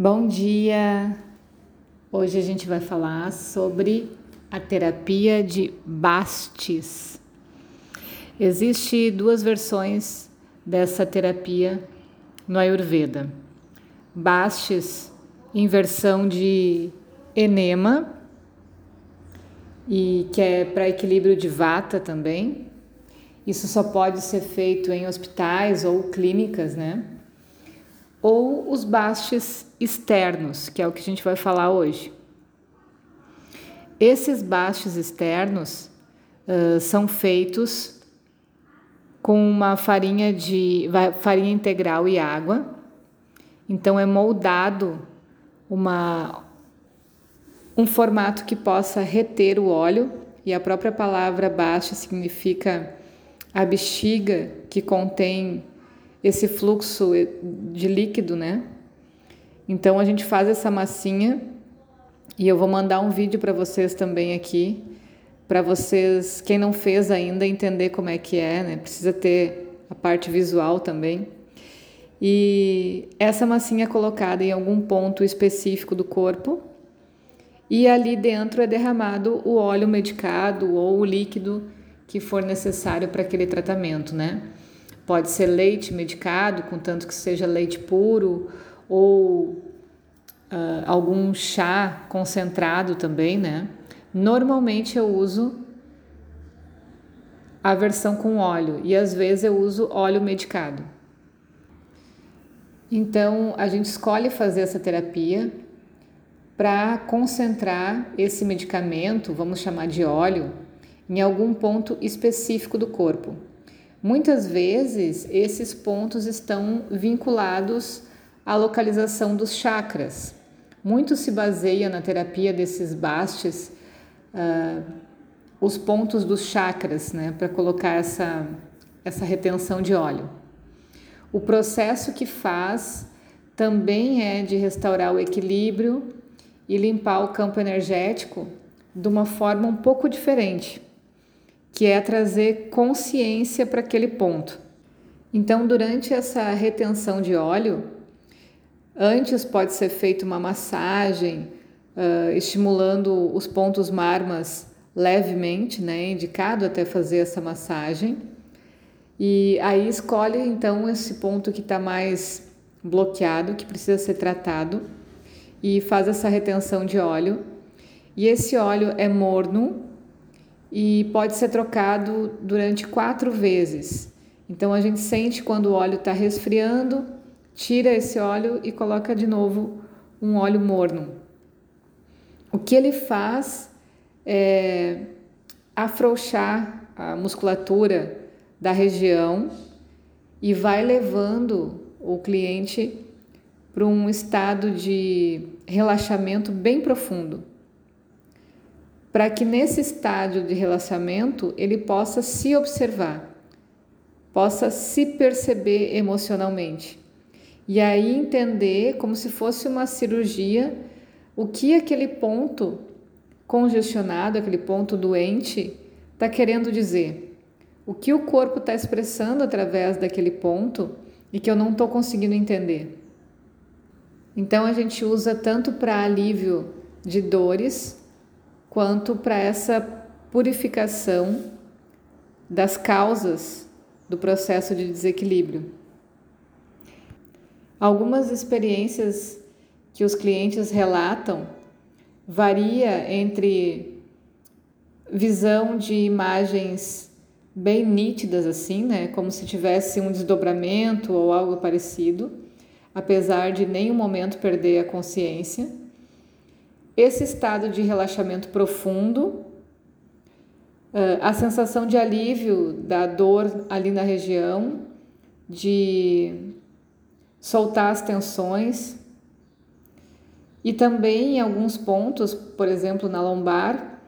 Bom dia! Hoje a gente vai falar sobre a terapia de Bastes. Existem duas versões dessa terapia no Ayurveda. Bastes em versão de enema e que é para equilíbrio de vata também. Isso só pode ser feito em hospitais ou clínicas, né? Ou os bastes externos, que é o que a gente vai falar hoje. Esses bastes externos uh, são feitos com uma farinha de farinha integral e água. Então é moldado uma um formato que possa reter o óleo e a própria palavra baixa significa a bexiga que contém esse fluxo de líquido, né? Então a gente faz essa massinha e eu vou mandar um vídeo para vocês também aqui, para vocês, quem não fez ainda, entender como é que é, né? Precisa ter a parte visual também. E essa massinha é colocada em algum ponto específico do corpo e ali dentro é derramado o óleo medicado ou o líquido que for necessário para aquele tratamento, né? Pode ser leite medicado, contanto que seja leite puro, ou uh, algum chá concentrado também, né? Normalmente eu uso a versão com óleo e às vezes eu uso óleo medicado. Então a gente escolhe fazer essa terapia para concentrar esse medicamento, vamos chamar de óleo, em algum ponto específico do corpo. Muitas vezes esses pontos estão vinculados à localização dos chakras. Muito se baseia na terapia desses bastes uh, os pontos dos chakras, né, para colocar essa, essa retenção de óleo. O processo que faz também é de restaurar o equilíbrio e limpar o campo energético de uma forma um pouco diferente que é trazer consciência para aquele ponto. Então, durante essa retenção de óleo, antes pode ser feita uma massagem, uh, estimulando os pontos marmas levemente, né? Indicado até fazer essa massagem. E aí escolhe então esse ponto que está mais bloqueado, que precisa ser tratado, e faz essa retenção de óleo. E esse óleo é morno, e pode ser trocado durante quatro vezes. Então a gente sente quando o óleo está resfriando, tira esse óleo e coloca de novo um óleo morno. O que ele faz é afrouxar a musculatura da região e vai levando o cliente para um estado de relaxamento bem profundo para que nesse estágio de relaxamento ele possa se observar, possa se perceber emocionalmente. E aí entender como se fosse uma cirurgia o que aquele ponto congestionado, aquele ponto doente está querendo dizer. O que o corpo está expressando através daquele ponto e que eu não estou conseguindo entender. Então a gente usa tanto para alívio de dores quanto para essa purificação das causas do processo de desequilíbrio. Algumas experiências que os clientes relatam varia entre visão de imagens bem nítidas assim, né, como se tivesse um desdobramento ou algo parecido, apesar de nenhum momento perder a consciência esse estado de relaxamento profundo, a sensação de alívio da dor ali na região, de soltar as tensões e também em alguns pontos, por exemplo, na lombar,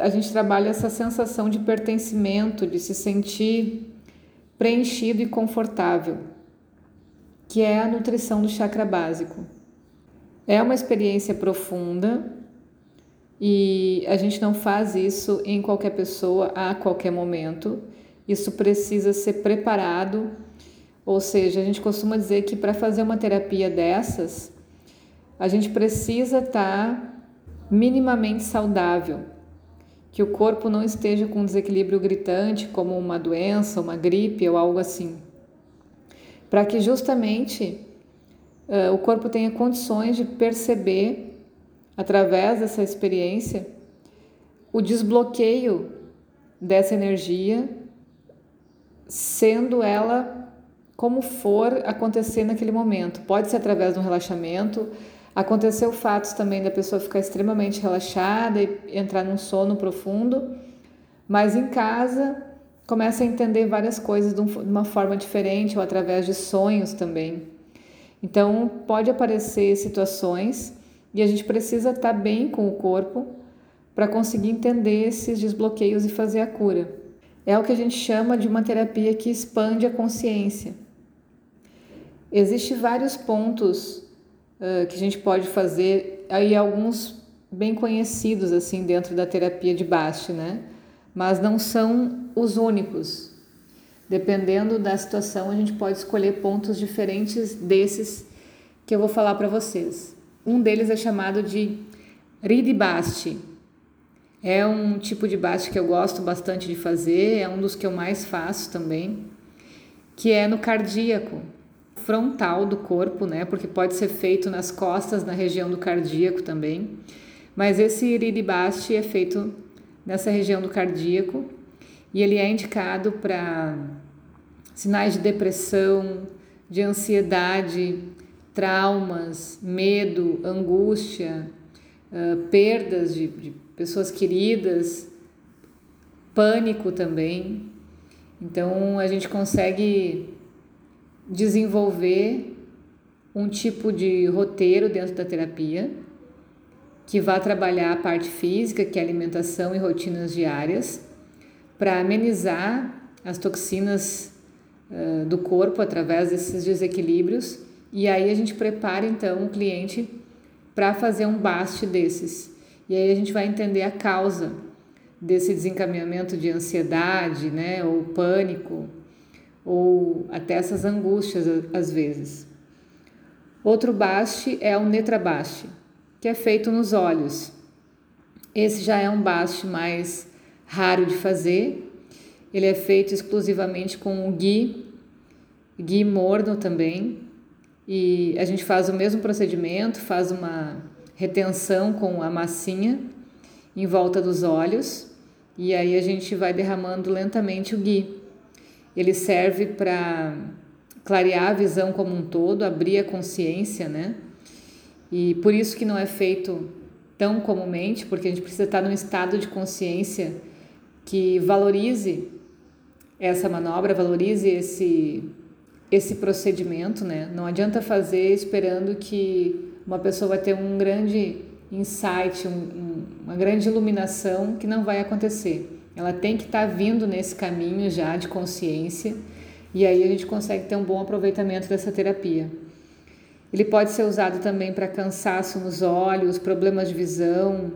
a gente trabalha essa sensação de pertencimento, de se sentir preenchido e confortável, que é a nutrição do chakra básico. É uma experiência profunda e a gente não faz isso em qualquer pessoa a qualquer momento. Isso precisa ser preparado, ou seja, a gente costuma dizer que para fazer uma terapia dessas, a gente precisa estar tá minimamente saudável, que o corpo não esteja com um desequilíbrio gritante, como uma doença, uma gripe ou algo assim, para que justamente o corpo tenha condições de perceber, através dessa experiência, o desbloqueio dessa energia, sendo ela como for acontecer naquele momento. Pode ser através de um relaxamento, Aconteceu fatos também da pessoa ficar extremamente relaxada e entrar num sono profundo, mas em casa começa a entender várias coisas de uma forma diferente ou através de sonhos também. Então, pode aparecer situações e a gente precisa estar bem com o corpo para conseguir entender esses desbloqueios e fazer a cura. É o que a gente chama de uma terapia que expande a consciência. Existem vários pontos que a gente pode fazer, aí alguns bem conhecidos assim dentro da terapia de Bast, né? Mas não são os únicos. Dependendo da situação, a gente pode escolher pontos diferentes desses que eu vou falar para vocês. Um deles é chamado de Ridibasti. É um tipo de baste que eu gosto bastante de fazer, é um dos que eu mais faço também, que é no cardíaco frontal do corpo, né? Porque pode ser feito nas costas, na região do cardíaco também. Mas esse iridibaste é feito nessa região do cardíaco e ele é indicado para sinais de depressão, de ansiedade, traumas, medo, angústia, uh, perdas de, de pessoas queridas, pânico também. Então a gente consegue desenvolver um tipo de roteiro dentro da terapia que vá trabalhar a parte física, que é alimentação e rotinas diárias, para amenizar as toxinas uh, do corpo através desses desequilíbrios. E aí a gente prepara então o cliente para fazer um baste desses. E aí a gente vai entender a causa desse desencaminhamento de ansiedade, né, ou pânico, ou até essas angústias às vezes. Outro baste é o netrabaste, que é feito nos olhos. Esse já é um baste mais raro de fazer. Ele é feito exclusivamente com o ghee, ghee morno também. E a gente faz o mesmo procedimento, faz uma retenção com a massinha em volta dos olhos e aí a gente vai derramando lentamente o ghee. Ele serve para clarear a visão como um todo, abrir a consciência, né? E por isso que não é feito tão comumente, porque a gente precisa estar num estado de consciência que valorize essa manobra, valorize esse esse procedimento, né? Não adianta fazer esperando que uma pessoa vai ter um grande insight, um, um, uma grande iluminação que não vai acontecer. Ela tem que estar tá vindo nesse caminho já de consciência e aí a gente consegue ter um bom aproveitamento dessa terapia. Ele pode ser usado também para cansaço nos olhos, problemas de visão,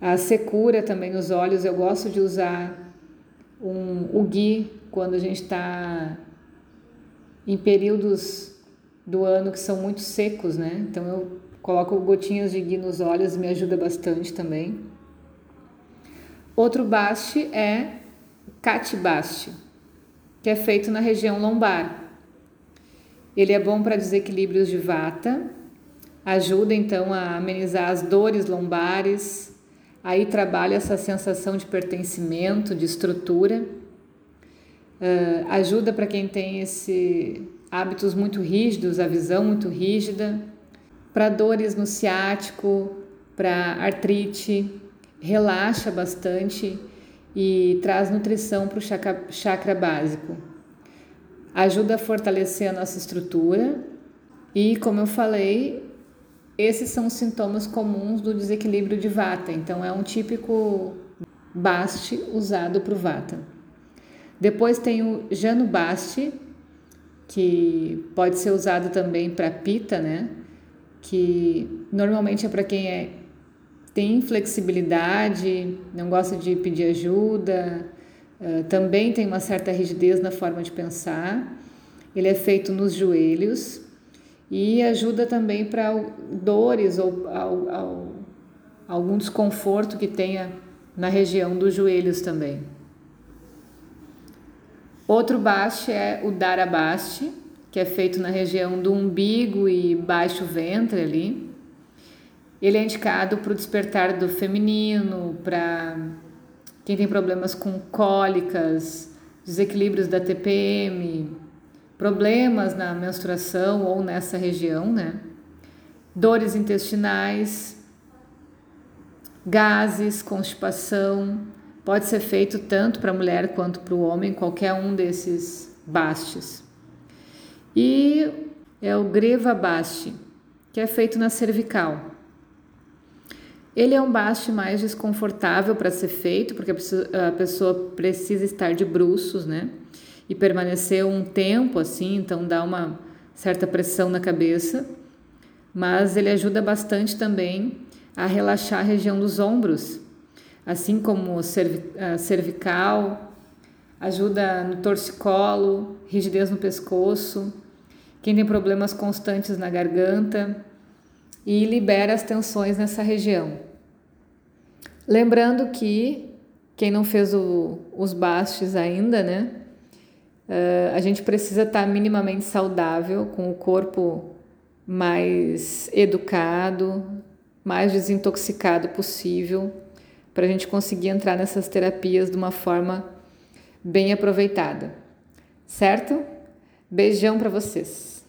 a secura também nos olhos. Eu gosto de usar um, o gui quando a gente está em períodos do ano que são muito secos, né? Então eu coloco gotinhas de gui nos olhos, me ajuda bastante também. Outro baste é catibaste, que é feito na região lombar. Ele é bom para desequilíbrios de vata, ajuda então a amenizar as dores lombares, aí trabalha essa sensação de pertencimento, de estrutura, uh, ajuda para quem tem esse hábitos muito rígidos, a visão muito rígida, para dores no ciático, para artrite, relaxa bastante e traz nutrição para o chakra, chakra básico. Ajuda a fortalecer a nossa estrutura e, como eu falei, esses são os sintomas comuns do desequilíbrio de vata. Então, é um típico baste usado para o vata. Depois tem o janubaste, que pode ser usado também para pita, né? Que normalmente é para quem é tem flexibilidade, não gosta de pedir ajuda, também tem uma certa rigidez na forma de pensar. Ele é feito nos joelhos e ajuda também para dores ou algum desconforto que tenha na região dos joelhos também. Outro baste é o Darabaste, que é feito na região do umbigo e baixo ventre ali. Ele é indicado para o despertar do feminino, para quem tem problemas com cólicas, desequilíbrios da TPM, problemas na menstruação ou nessa região, né? Dores intestinais, gases, constipação. Pode ser feito tanto para a mulher quanto para o homem, qualquer um desses bastes. E é o greva baste, que é feito na cervical. Ele é um baste mais desconfortável para ser feito, porque a pessoa precisa estar de bruços, né? E permanecer um tempo assim, então dá uma certa pressão na cabeça, mas ele ajuda bastante também a relaxar a região dos ombros, assim como cervical, ajuda no torcicolo, rigidez no pescoço, quem tem problemas constantes na garganta e libera as tensões nessa região. Lembrando que quem não fez o, os bastes ainda, né? Uh, a gente precisa estar minimamente saudável, com o corpo mais educado, mais desintoxicado possível, para a gente conseguir entrar nessas terapias de uma forma bem aproveitada. Certo? Beijão para vocês!